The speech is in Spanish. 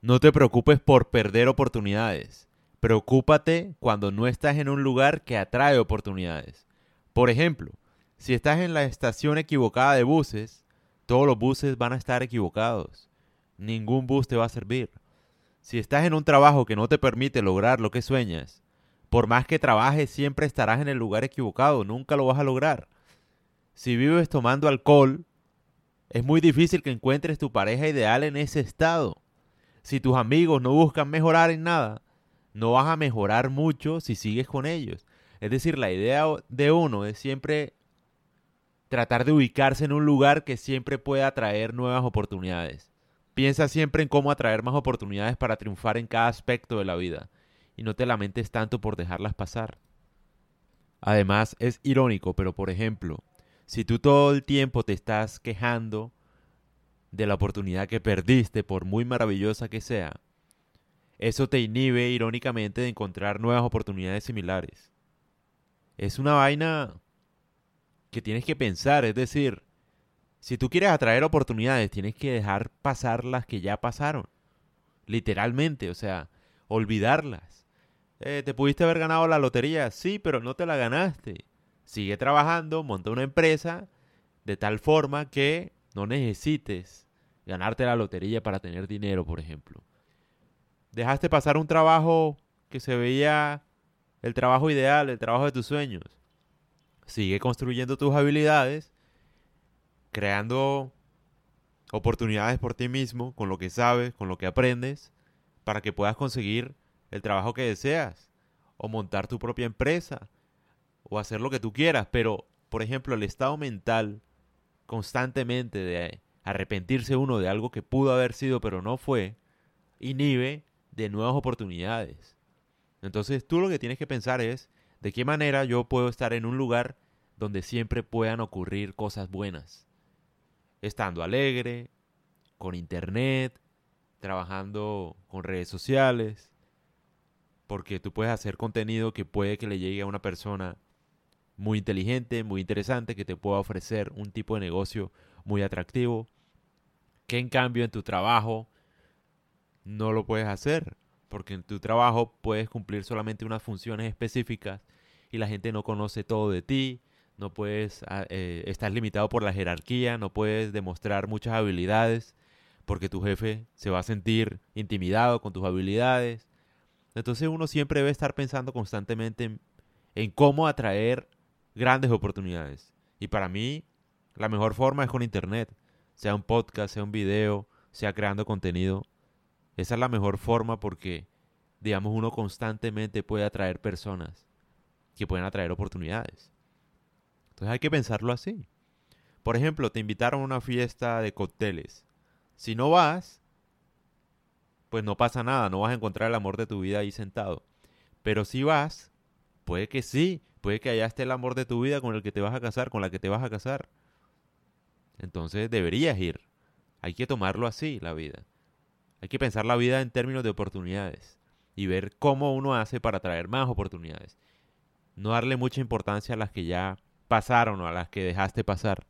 No te preocupes por perder oportunidades. Preocúpate cuando no estás en un lugar que atrae oportunidades. Por ejemplo, si estás en la estación equivocada de buses, todos los buses van a estar equivocados. Ningún bus te va a servir. Si estás en un trabajo que no te permite lograr lo que sueñas, por más que trabajes siempre estarás en el lugar equivocado, nunca lo vas a lograr. Si vives tomando alcohol, es muy difícil que encuentres tu pareja ideal en ese estado. Si tus amigos no buscan mejorar en nada, no vas a mejorar mucho si sigues con ellos. Es decir, la idea de uno es siempre tratar de ubicarse en un lugar que siempre pueda atraer nuevas oportunidades. Piensa siempre en cómo atraer más oportunidades para triunfar en cada aspecto de la vida y no te lamentes tanto por dejarlas pasar. Además, es irónico, pero por ejemplo, si tú todo el tiempo te estás quejando de la oportunidad que perdiste, por muy maravillosa que sea, eso te inhibe irónicamente de encontrar nuevas oportunidades similares. Es una vaina que tienes que pensar, es decir, si tú quieres atraer oportunidades, tienes que dejar pasar las que ya pasaron. Literalmente, o sea, olvidarlas. Eh, ¿Te pudiste haber ganado la lotería? Sí, pero no te la ganaste. Sigue trabajando, monta una empresa de tal forma que no necesites ganarte la lotería para tener dinero, por ejemplo. Dejaste pasar un trabajo que se veía el trabajo ideal, el trabajo de tus sueños. Sigue construyendo tus habilidades, creando oportunidades por ti mismo, con lo que sabes, con lo que aprendes, para que puedas conseguir el trabajo que deseas, o montar tu propia empresa, o hacer lo que tú quieras. Pero, por ejemplo, el estado mental constantemente de arrepentirse uno de algo que pudo haber sido pero no fue, inhibe de nuevas oportunidades. Entonces tú lo que tienes que pensar es de qué manera yo puedo estar en un lugar donde siempre puedan ocurrir cosas buenas. Estando alegre, con internet, trabajando con redes sociales, porque tú puedes hacer contenido que puede que le llegue a una persona muy inteligente, muy interesante, que te pueda ofrecer un tipo de negocio muy atractivo, que en cambio en tu trabajo no lo puedes hacer, porque en tu trabajo puedes cumplir solamente unas funciones específicas y la gente no conoce todo de ti, no puedes, ah, eh, estás limitado por la jerarquía, no puedes demostrar muchas habilidades, porque tu jefe se va a sentir intimidado con tus habilidades. Entonces uno siempre debe estar pensando constantemente en, en cómo atraer grandes oportunidades. Y para mí, la mejor forma es con Internet sea un podcast, sea un video, sea creando contenido. Esa es la mejor forma porque, digamos, uno constantemente puede atraer personas que pueden atraer oportunidades. Entonces hay que pensarlo así. Por ejemplo, te invitaron a una fiesta de cócteles. Si no vas, pues no pasa nada, no vas a encontrar el amor de tu vida ahí sentado. Pero si vas, puede que sí, puede que allá esté el amor de tu vida con el que te vas a casar, con la que te vas a casar. Entonces deberías ir. Hay que tomarlo así, la vida. Hay que pensar la vida en términos de oportunidades y ver cómo uno hace para traer más oportunidades. No darle mucha importancia a las que ya pasaron o a las que dejaste pasar.